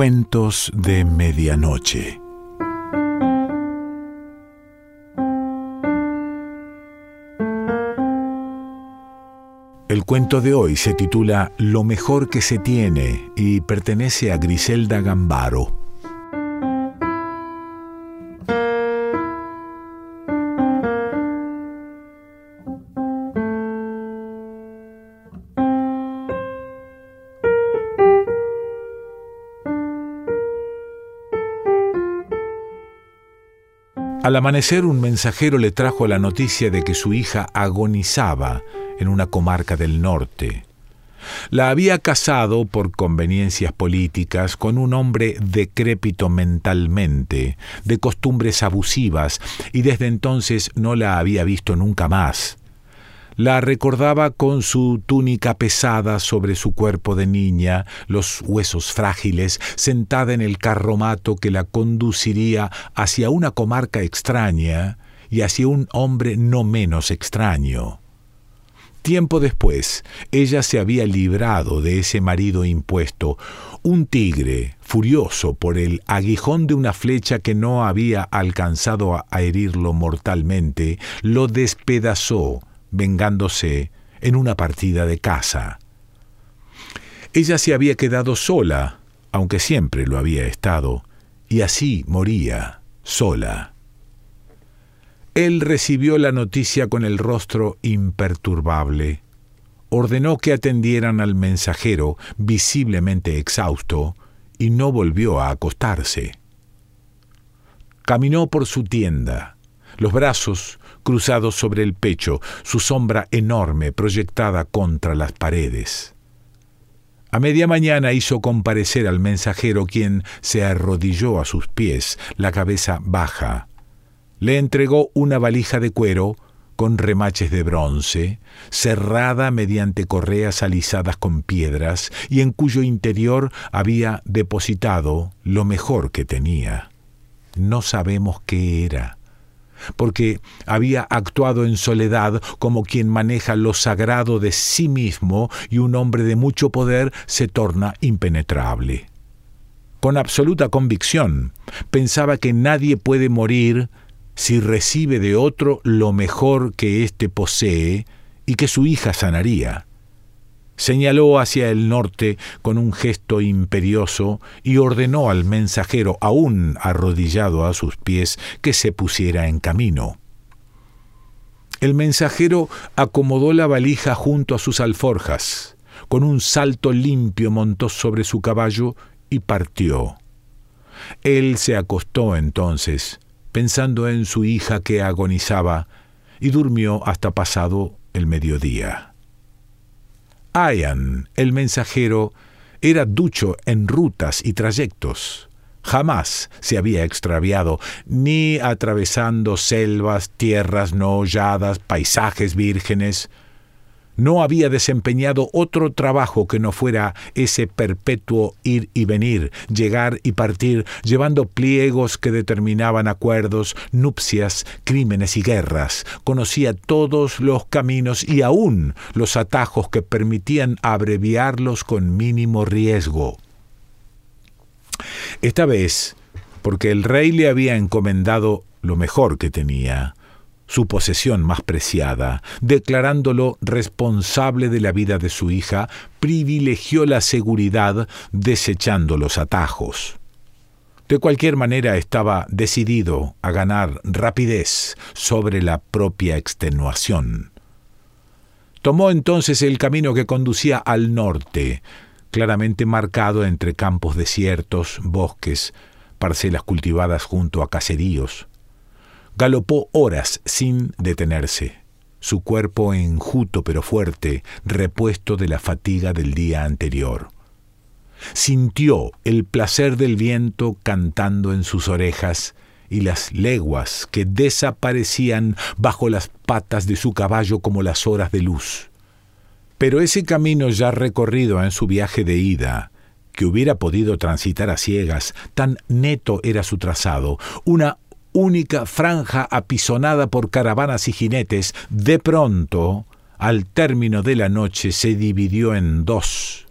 Cuentos de Medianoche. El cuento de hoy se titula Lo mejor que se tiene y pertenece a Griselda Gambaro. Al amanecer un mensajero le trajo la noticia de que su hija agonizaba en una comarca del norte. La había casado por conveniencias políticas con un hombre decrépito mentalmente, de costumbres abusivas, y desde entonces no la había visto nunca más. La recordaba con su túnica pesada sobre su cuerpo de niña, los huesos frágiles, sentada en el carromato que la conduciría hacia una comarca extraña y hacia un hombre no menos extraño. Tiempo después, ella se había librado de ese marido impuesto. Un tigre, furioso por el aguijón de una flecha que no había alcanzado a herirlo mortalmente, lo despedazó vengándose en una partida de caza. Ella se había quedado sola, aunque siempre lo había estado, y así moría, sola. Él recibió la noticia con el rostro imperturbable. Ordenó que atendieran al mensajero, visiblemente exhausto, y no volvió a acostarse. Caminó por su tienda, los brazos cruzados sobre el pecho, su sombra enorme proyectada contra las paredes. A media mañana hizo comparecer al mensajero quien se arrodilló a sus pies, la cabeza baja. Le entregó una valija de cuero con remaches de bronce, cerrada mediante correas alisadas con piedras y en cuyo interior había depositado lo mejor que tenía. No sabemos qué era porque había actuado en soledad como quien maneja lo sagrado de sí mismo y un hombre de mucho poder se torna impenetrable. Con absoluta convicción, pensaba que nadie puede morir si recibe de otro lo mejor que éste posee y que su hija sanaría. Señaló hacia el norte con un gesto imperioso y ordenó al mensajero, aún arrodillado a sus pies, que se pusiera en camino. El mensajero acomodó la valija junto a sus alforjas, con un salto limpio montó sobre su caballo y partió. Él se acostó entonces, pensando en su hija que agonizaba, y durmió hasta pasado el mediodía. Ayan, el mensajero, era ducho en rutas y trayectos. Jamás se había extraviado, ni atravesando selvas, tierras no holladas, paisajes vírgenes no había desempeñado otro trabajo que no fuera ese perpetuo ir y venir, llegar y partir, llevando pliegos que determinaban acuerdos, nupcias, crímenes y guerras. Conocía todos los caminos y aún los atajos que permitían abreviarlos con mínimo riesgo. Esta vez, porque el rey le había encomendado lo mejor que tenía, su posesión más preciada, declarándolo responsable de la vida de su hija, privilegió la seguridad desechando los atajos. De cualquier manera estaba decidido a ganar rapidez sobre la propia extenuación. Tomó entonces el camino que conducía al norte, claramente marcado entre campos desiertos, bosques, parcelas cultivadas junto a caseríos. Galopó horas sin detenerse, su cuerpo enjuto pero fuerte, repuesto de la fatiga del día anterior. Sintió el placer del viento cantando en sus orejas y las leguas que desaparecían bajo las patas de su caballo como las horas de luz. Pero ese camino ya recorrido en su viaje de ida, que hubiera podido transitar a ciegas, tan neto era su trazado, una única franja apisonada por caravanas y jinetes, de pronto, al término de la noche, se dividió en dos.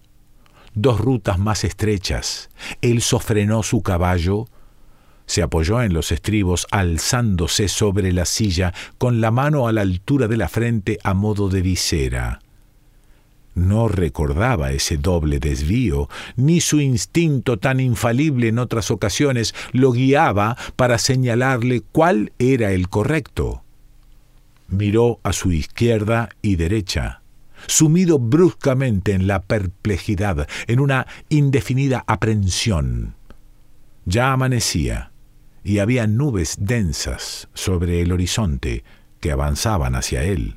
dos rutas más estrechas. Él sofrenó su caballo, se apoyó en los estribos, alzándose sobre la silla, con la mano a la altura de la frente a modo de visera. No recordaba ese doble desvío, ni su instinto tan infalible en otras ocasiones lo guiaba para señalarle cuál era el correcto. Miró a su izquierda y derecha, sumido bruscamente en la perplejidad, en una indefinida aprensión. Ya amanecía y había nubes densas sobre el horizonte que avanzaban hacia él.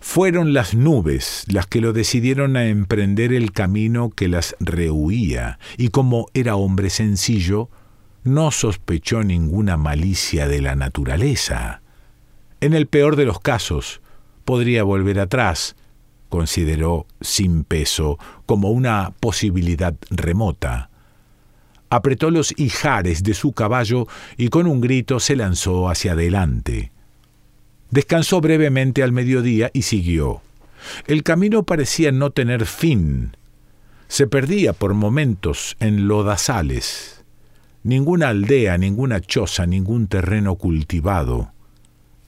Fueron las nubes las que lo decidieron a emprender el camino que las rehuía, y como era hombre sencillo, no sospechó ninguna malicia de la naturaleza. En el peor de los casos, podría volver atrás, consideró sin peso como una posibilidad remota apretó los ijares de su caballo y con un grito se lanzó hacia adelante. Descansó brevemente al mediodía y siguió. El camino parecía no tener fin. Se perdía por momentos en lodazales. Ninguna aldea, ninguna choza, ningún terreno cultivado.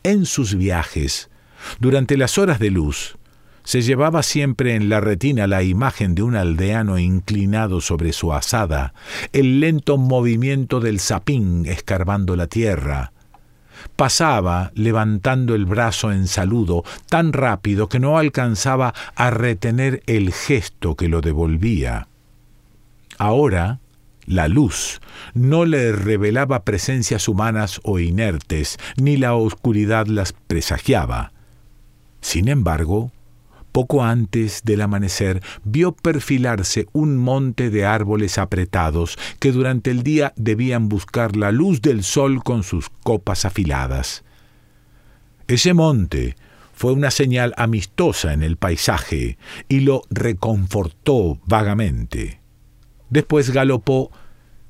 En sus viajes, durante las horas de luz, se llevaba siempre en la retina la imagen de un aldeano inclinado sobre su asada, el lento movimiento del sapín escarbando la tierra. Pasaba levantando el brazo en saludo tan rápido que no alcanzaba a retener el gesto que lo devolvía. Ahora, la luz no le revelaba presencias humanas o inertes, ni la oscuridad las presagiaba. Sin embargo, poco antes del amanecer vio perfilarse un monte de árboles apretados que durante el día debían buscar la luz del sol con sus copas afiladas. Ese monte fue una señal amistosa en el paisaje y lo reconfortó vagamente. Después galopó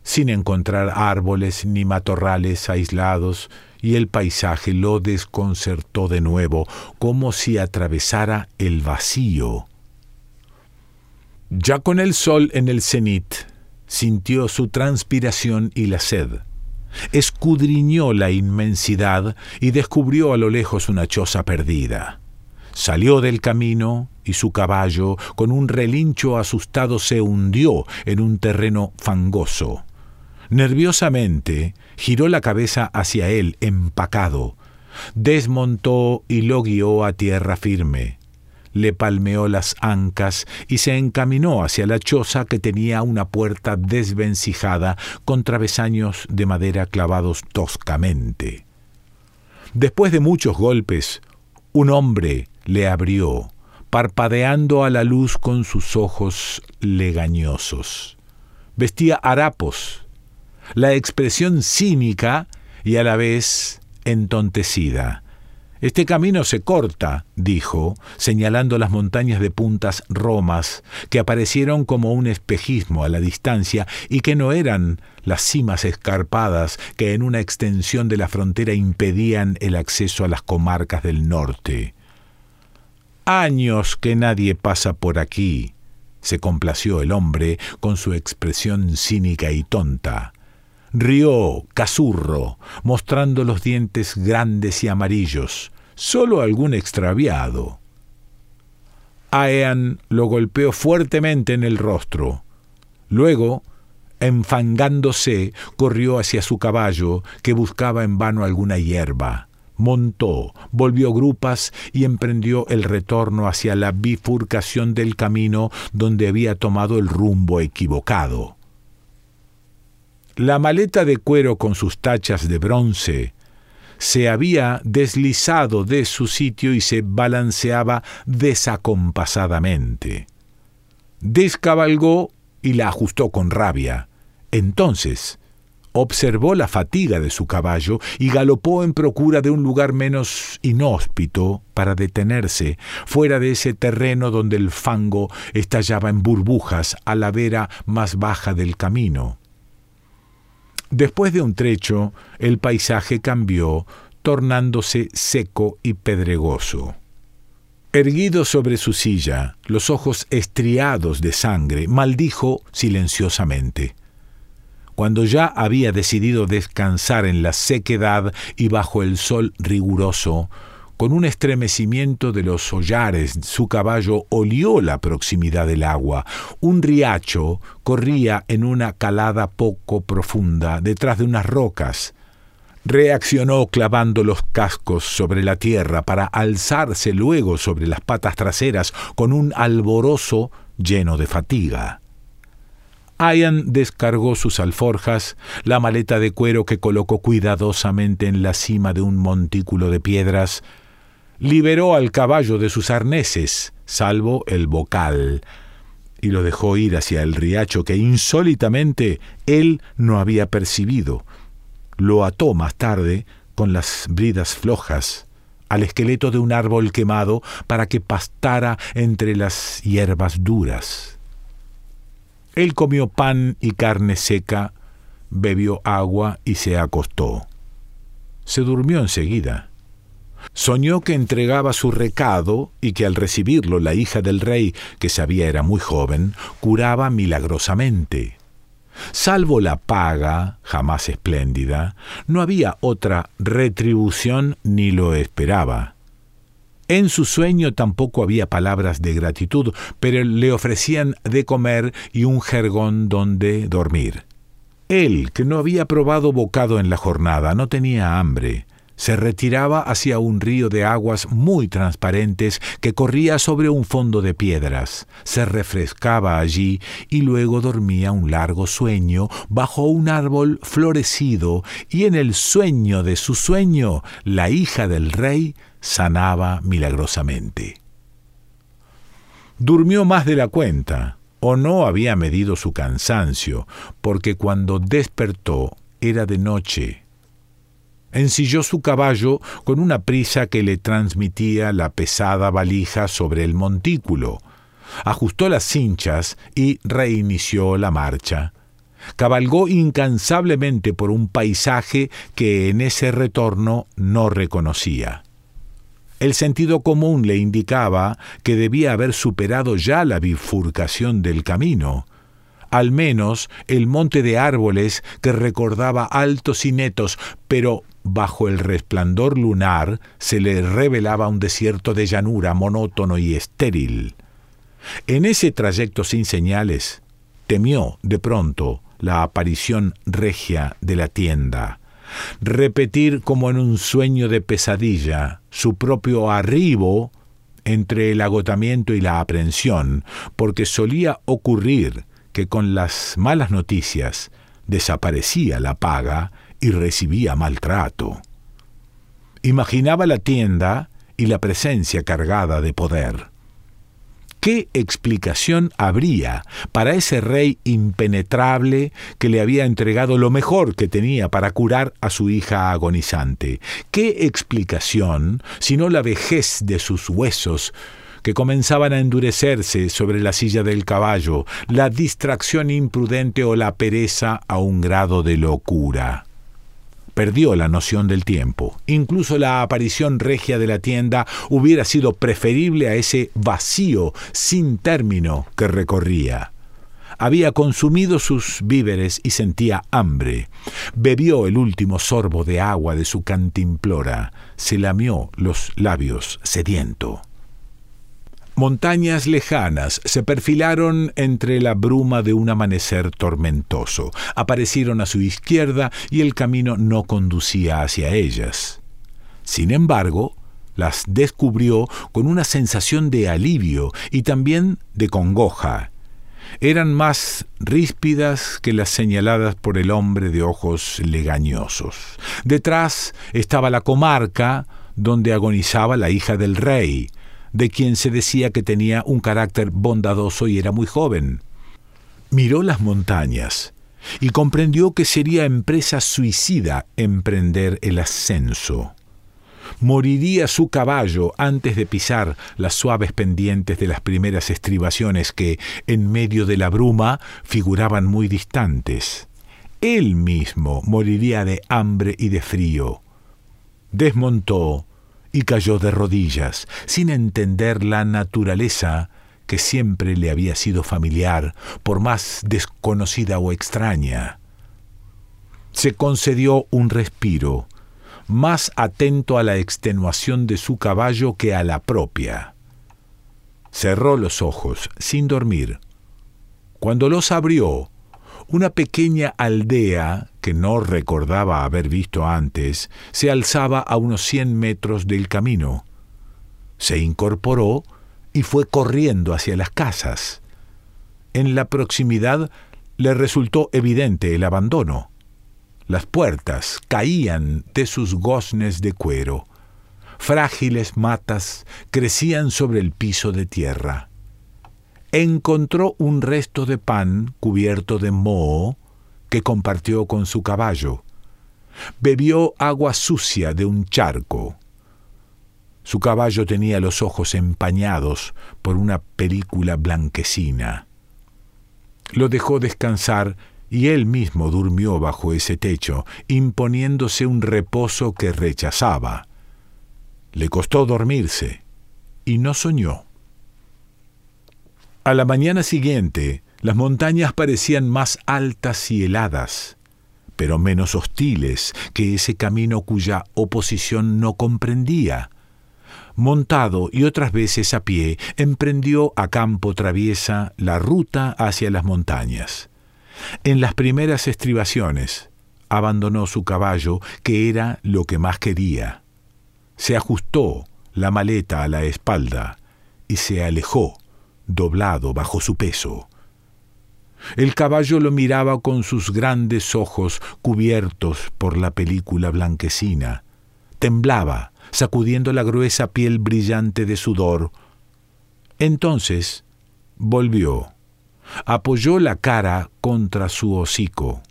sin encontrar árboles ni matorrales aislados, y el paisaje lo desconcertó de nuevo, como si atravesara el vacío. Ya con el sol en el cenit, sintió su transpiración y la sed. Escudriñó la inmensidad y descubrió a lo lejos una choza perdida. Salió del camino y su caballo, con un relincho asustado, se hundió en un terreno fangoso. Nerviosamente giró la cabeza hacia él, empacado. Desmontó y lo guió a tierra firme. Le palmeó las ancas y se encaminó hacia la choza que tenía una puerta desvencijada con travesaños de madera clavados toscamente. Después de muchos golpes, un hombre le abrió, parpadeando a la luz con sus ojos legañosos. Vestía harapos la expresión cínica y a la vez entontecida. Este camino se corta, dijo, señalando las montañas de puntas romas, que aparecieron como un espejismo a la distancia y que no eran las cimas escarpadas que en una extensión de la frontera impedían el acceso a las comarcas del norte. Años que nadie pasa por aquí, se complació el hombre con su expresión cínica y tonta. Rió, Casurro, mostrando los dientes grandes y amarillos, solo algún extraviado. Aean lo golpeó fuertemente en el rostro. Luego, enfangándose, corrió hacia su caballo, que buscaba en vano alguna hierba. Montó, volvió grupas y emprendió el retorno hacia la bifurcación del camino donde había tomado el rumbo equivocado. La maleta de cuero con sus tachas de bronce se había deslizado de su sitio y se balanceaba desacompasadamente. Descabalgó y la ajustó con rabia. Entonces observó la fatiga de su caballo y galopó en procura de un lugar menos inhóspito para detenerse, fuera de ese terreno donde el fango estallaba en burbujas a la vera más baja del camino. Después de un trecho, el paisaje cambió, tornándose seco y pedregoso. Erguido sobre su silla, los ojos estriados de sangre, maldijo silenciosamente. Cuando ya había decidido descansar en la sequedad y bajo el sol riguroso, con un estremecimiento de los hollares, su caballo olió la proximidad del agua. Un riacho corría en una calada poco profunda, detrás de unas rocas. Reaccionó clavando los cascos sobre la tierra para alzarse luego sobre las patas traseras con un alborozo lleno de fatiga. Ian descargó sus alforjas, la maleta de cuero que colocó cuidadosamente en la cima de un montículo de piedras, liberó al caballo de sus arneses, salvo el bocal, y lo dejó ir hacia el riacho que insólitamente él no había percibido lo ató más tarde, con las bridas flojas, al esqueleto de un árbol quemado para que pastara entre las hierbas duras. Él comió pan y carne seca, bebió agua y se acostó. Se durmió enseguida. Soñó que entregaba su recado y que al recibirlo la hija del rey, que sabía era muy joven, curaba milagrosamente. Salvo la paga, jamás espléndida, no había otra retribución ni lo esperaba. En su sueño tampoco había palabras de gratitud, pero le ofrecían de comer y un jergón donde dormir. Él, que no había probado bocado en la jornada, no tenía hambre se retiraba hacia un río de aguas muy transparentes que corría sobre un fondo de piedras, se refrescaba allí y luego dormía un largo sueño bajo un árbol florecido y en el sueño de su sueño la hija del rey sanaba milagrosamente. Durmió más de la cuenta, o no había medido su cansancio, porque cuando despertó era de noche ensilló su caballo con una prisa que le transmitía la pesada valija sobre el montículo, ajustó las cinchas y reinició la marcha. Cabalgó incansablemente por un paisaje que en ese retorno no reconocía. El sentido común le indicaba que debía haber superado ya la bifurcación del camino, al menos el monte de árboles que recordaba altos y netos, pero bajo el resplandor lunar se le revelaba un desierto de llanura monótono y estéril. En ese trayecto sin señales, temió de pronto la aparición regia de la tienda, repetir como en un sueño de pesadilla su propio arribo entre el agotamiento y la aprensión, porque solía ocurrir que con las malas noticias desaparecía la paga y recibía maltrato. Imaginaba la tienda y la presencia cargada de poder. ¿Qué explicación habría para ese rey impenetrable que le había entregado lo mejor que tenía para curar a su hija agonizante? ¿Qué explicación, sino la vejez de sus huesos, que comenzaban a endurecerse sobre la silla del caballo, la distracción imprudente o la pereza a un grado de locura? Perdió la noción del tiempo. Incluso la aparición regia de la tienda hubiera sido preferible a ese vacío sin término que recorría. Había consumido sus víveres y sentía hambre. Bebió el último sorbo de agua de su cantimplora. Se lamió los labios sediento. Montañas lejanas se perfilaron entre la bruma de un amanecer tormentoso. Aparecieron a su izquierda y el camino no conducía hacia ellas. Sin embargo, las descubrió con una sensación de alivio y también de congoja. Eran más ríspidas que las señaladas por el hombre de ojos legañosos. Detrás estaba la comarca donde agonizaba la hija del rey, de quien se decía que tenía un carácter bondadoso y era muy joven. Miró las montañas y comprendió que sería empresa suicida emprender el ascenso. Moriría su caballo antes de pisar las suaves pendientes de las primeras estribaciones que, en medio de la bruma, figuraban muy distantes. Él mismo moriría de hambre y de frío. Desmontó y cayó de rodillas, sin entender la naturaleza que siempre le había sido familiar, por más desconocida o extraña. Se concedió un respiro, más atento a la extenuación de su caballo que a la propia. Cerró los ojos, sin dormir. Cuando los abrió, una pequeña aldea que no recordaba haber visto antes se alzaba a unos cien metros del camino. Se incorporó y fue corriendo hacia las casas. En la proximidad le resultó evidente el abandono. Las puertas caían de sus goznes de cuero. Frágiles matas crecían sobre el piso de tierra. Encontró un resto de pan cubierto de moho que compartió con su caballo. Bebió agua sucia de un charco. Su caballo tenía los ojos empañados por una película blanquecina. Lo dejó descansar y él mismo durmió bajo ese techo, imponiéndose un reposo que rechazaba. Le costó dormirse y no soñó. A la mañana siguiente, las montañas parecían más altas y heladas, pero menos hostiles que ese camino cuya oposición no comprendía montado y otras veces a pie, emprendió a campo traviesa la ruta hacia las montañas. En las primeras estribaciones, abandonó su caballo, que era lo que más quería. Se ajustó la maleta a la espalda y se alejó, doblado bajo su peso. El caballo lo miraba con sus grandes ojos cubiertos por la película blanquecina. Temblaba sacudiendo la gruesa piel brillante de sudor. Entonces volvió, apoyó la cara contra su hocico,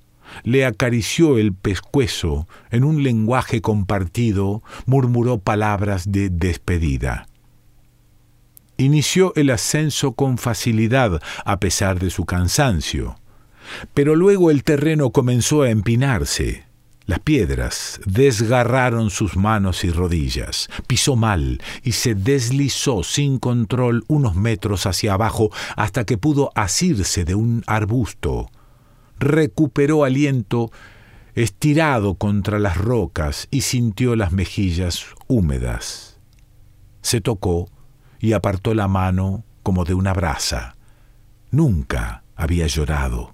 le acarició el pescuezo, en un lenguaje compartido murmuró palabras de despedida. Inició el ascenso con facilidad, a pesar de su cansancio, pero luego el terreno comenzó a empinarse. Las piedras desgarraron sus manos y rodillas, pisó mal y se deslizó sin control unos metros hacia abajo hasta que pudo asirse de un arbusto. Recuperó aliento estirado contra las rocas y sintió las mejillas húmedas. Se tocó y apartó la mano como de una brasa. Nunca había llorado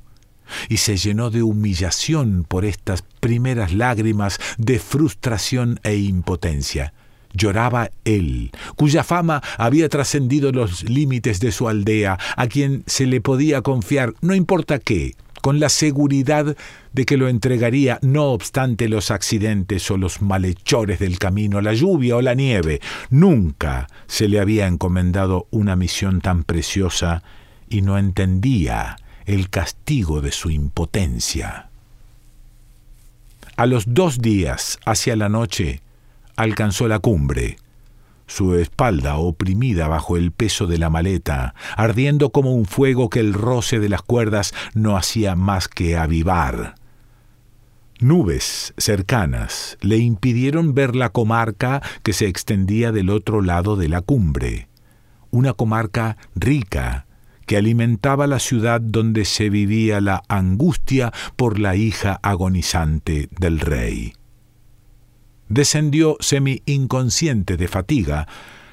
y se llenó de humillación por estas primeras lágrimas de frustración e impotencia. Lloraba él, cuya fama había trascendido los límites de su aldea, a quien se le podía confiar no importa qué, con la seguridad de que lo entregaría no obstante los accidentes o los malhechores del camino, la lluvia o la nieve. Nunca se le había encomendado una misión tan preciosa y no entendía el castigo de su impotencia. A los dos días, hacia la noche, alcanzó la cumbre, su espalda oprimida bajo el peso de la maleta, ardiendo como un fuego que el roce de las cuerdas no hacía más que avivar. Nubes cercanas le impidieron ver la comarca que se extendía del otro lado de la cumbre, una comarca rica, que alimentaba la ciudad donde se vivía la angustia por la hija agonizante del rey. Descendió semi inconsciente de fatiga,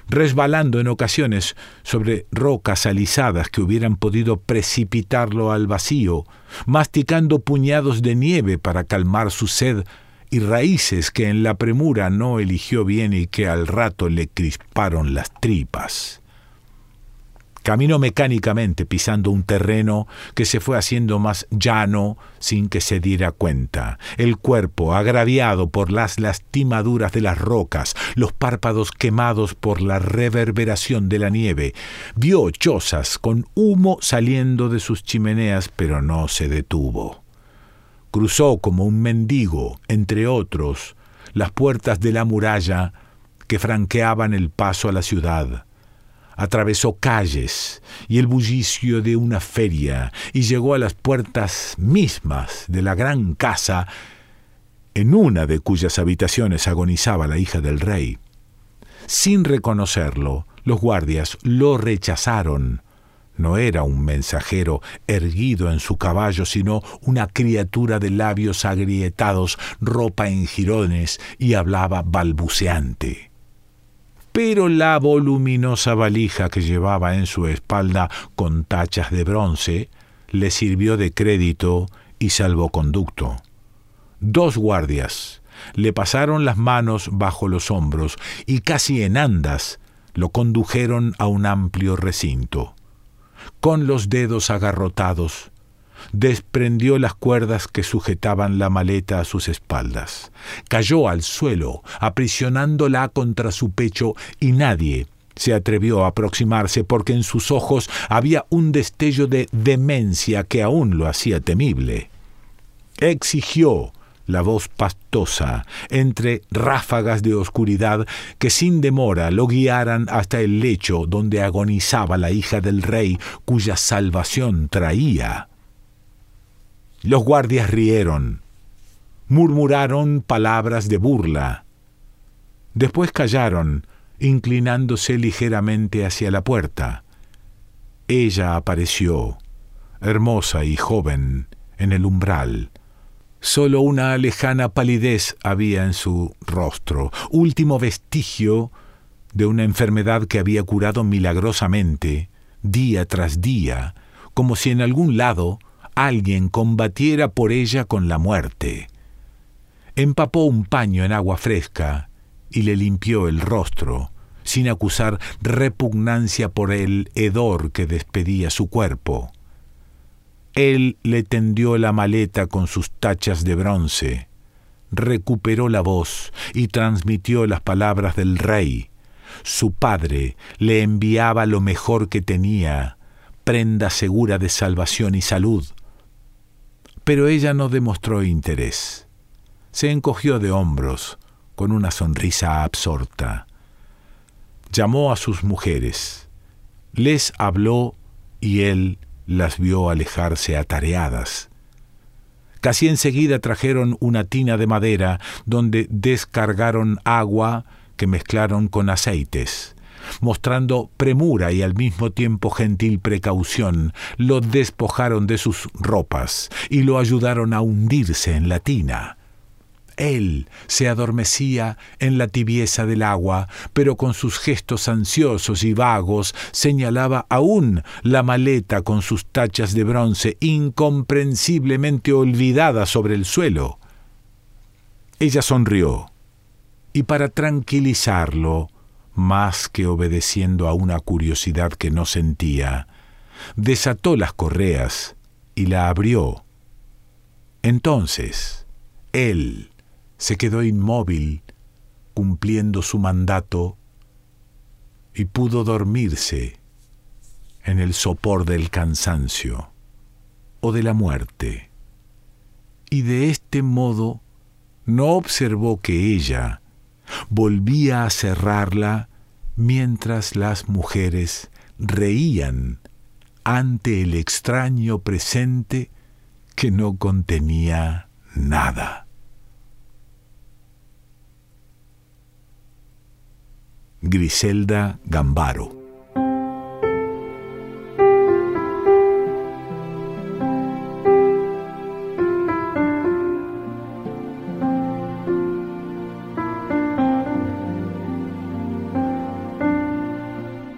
resbalando en ocasiones sobre rocas alisadas que hubieran podido precipitarlo al vacío, masticando puñados de nieve para calmar su sed y raíces que en la premura no eligió bien y que al rato le crisparon las tripas. Caminó mecánicamente pisando un terreno que se fue haciendo más llano sin que se diera cuenta. El cuerpo, agraviado por las lastimaduras de las rocas, los párpados quemados por la reverberación de la nieve, vio chozas con humo saliendo de sus chimeneas, pero no se detuvo. Cruzó como un mendigo, entre otros, las puertas de la muralla que franqueaban el paso a la ciudad atravesó calles y el bullicio de una feria y llegó a las puertas mismas de la gran casa en una de cuyas habitaciones agonizaba la hija del rey. Sin reconocerlo, los guardias lo rechazaron. No era un mensajero erguido en su caballo, sino una criatura de labios agrietados, ropa en jirones y hablaba balbuceante. Pero la voluminosa valija que llevaba en su espalda con tachas de bronce le sirvió de crédito y salvoconducto. Dos guardias le pasaron las manos bajo los hombros y casi en andas lo condujeron a un amplio recinto. Con los dedos agarrotados, desprendió las cuerdas que sujetaban la maleta a sus espaldas. Cayó al suelo, aprisionándola contra su pecho, y nadie se atrevió a aproximarse porque en sus ojos había un destello de demencia que aún lo hacía temible. Exigió la voz pastosa, entre ráfagas de oscuridad que sin demora lo guiaran hasta el lecho donde agonizaba la hija del rey cuya salvación traía. Los guardias rieron, murmuraron palabras de burla. Después callaron, inclinándose ligeramente hacia la puerta. Ella apareció, hermosa y joven, en el umbral. Solo una lejana palidez había en su rostro, último vestigio de una enfermedad que había curado milagrosamente, día tras día, como si en algún lado alguien combatiera por ella con la muerte. Empapó un paño en agua fresca y le limpió el rostro, sin acusar repugnancia por el hedor que despedía su cuerpo. Él le tendió la maleta con sus tachas de bronce, recuperó la voz y transmitió las palabras del rey. Su padre le enviaba lo mejor que tenía, prenda segura de salvación y salud. Pero ella no demostró interés. Se encogió de hombros, con una sonrisa absorta. Llamó a sus mujeres, les habló y él las vio alejarse atareadas. Casi enseguida trajeron una tina de madera donde descargaron agua que mezclaron con aceites. Mostrando premura y al mismo tiempo gentil precaución, lo despojaron de sus ropas y lo ayudaron a hundirse en la tina. Él se adormecía en la tibieza del agua, pero con sus gestos ansiosos y vagos señalaba aún la maleta con sus tachas de bronce incomprensiblemente olvidada sobre el suelo. Ella sonrió, y para tranquilizarlo, más que obedeciendo a una curiosidad que no sentía, desató las correas y la abrió. Entonces, él, se quedó inmóvil cumpliendo su mandato y pudo dormirse en el sopor del cansancio o de la muerte. Y de este modo no observó que ella volvía a cerrarla mientras las mujeres reían ante el extraño presente que no contenía nada. Griselda Gambaro.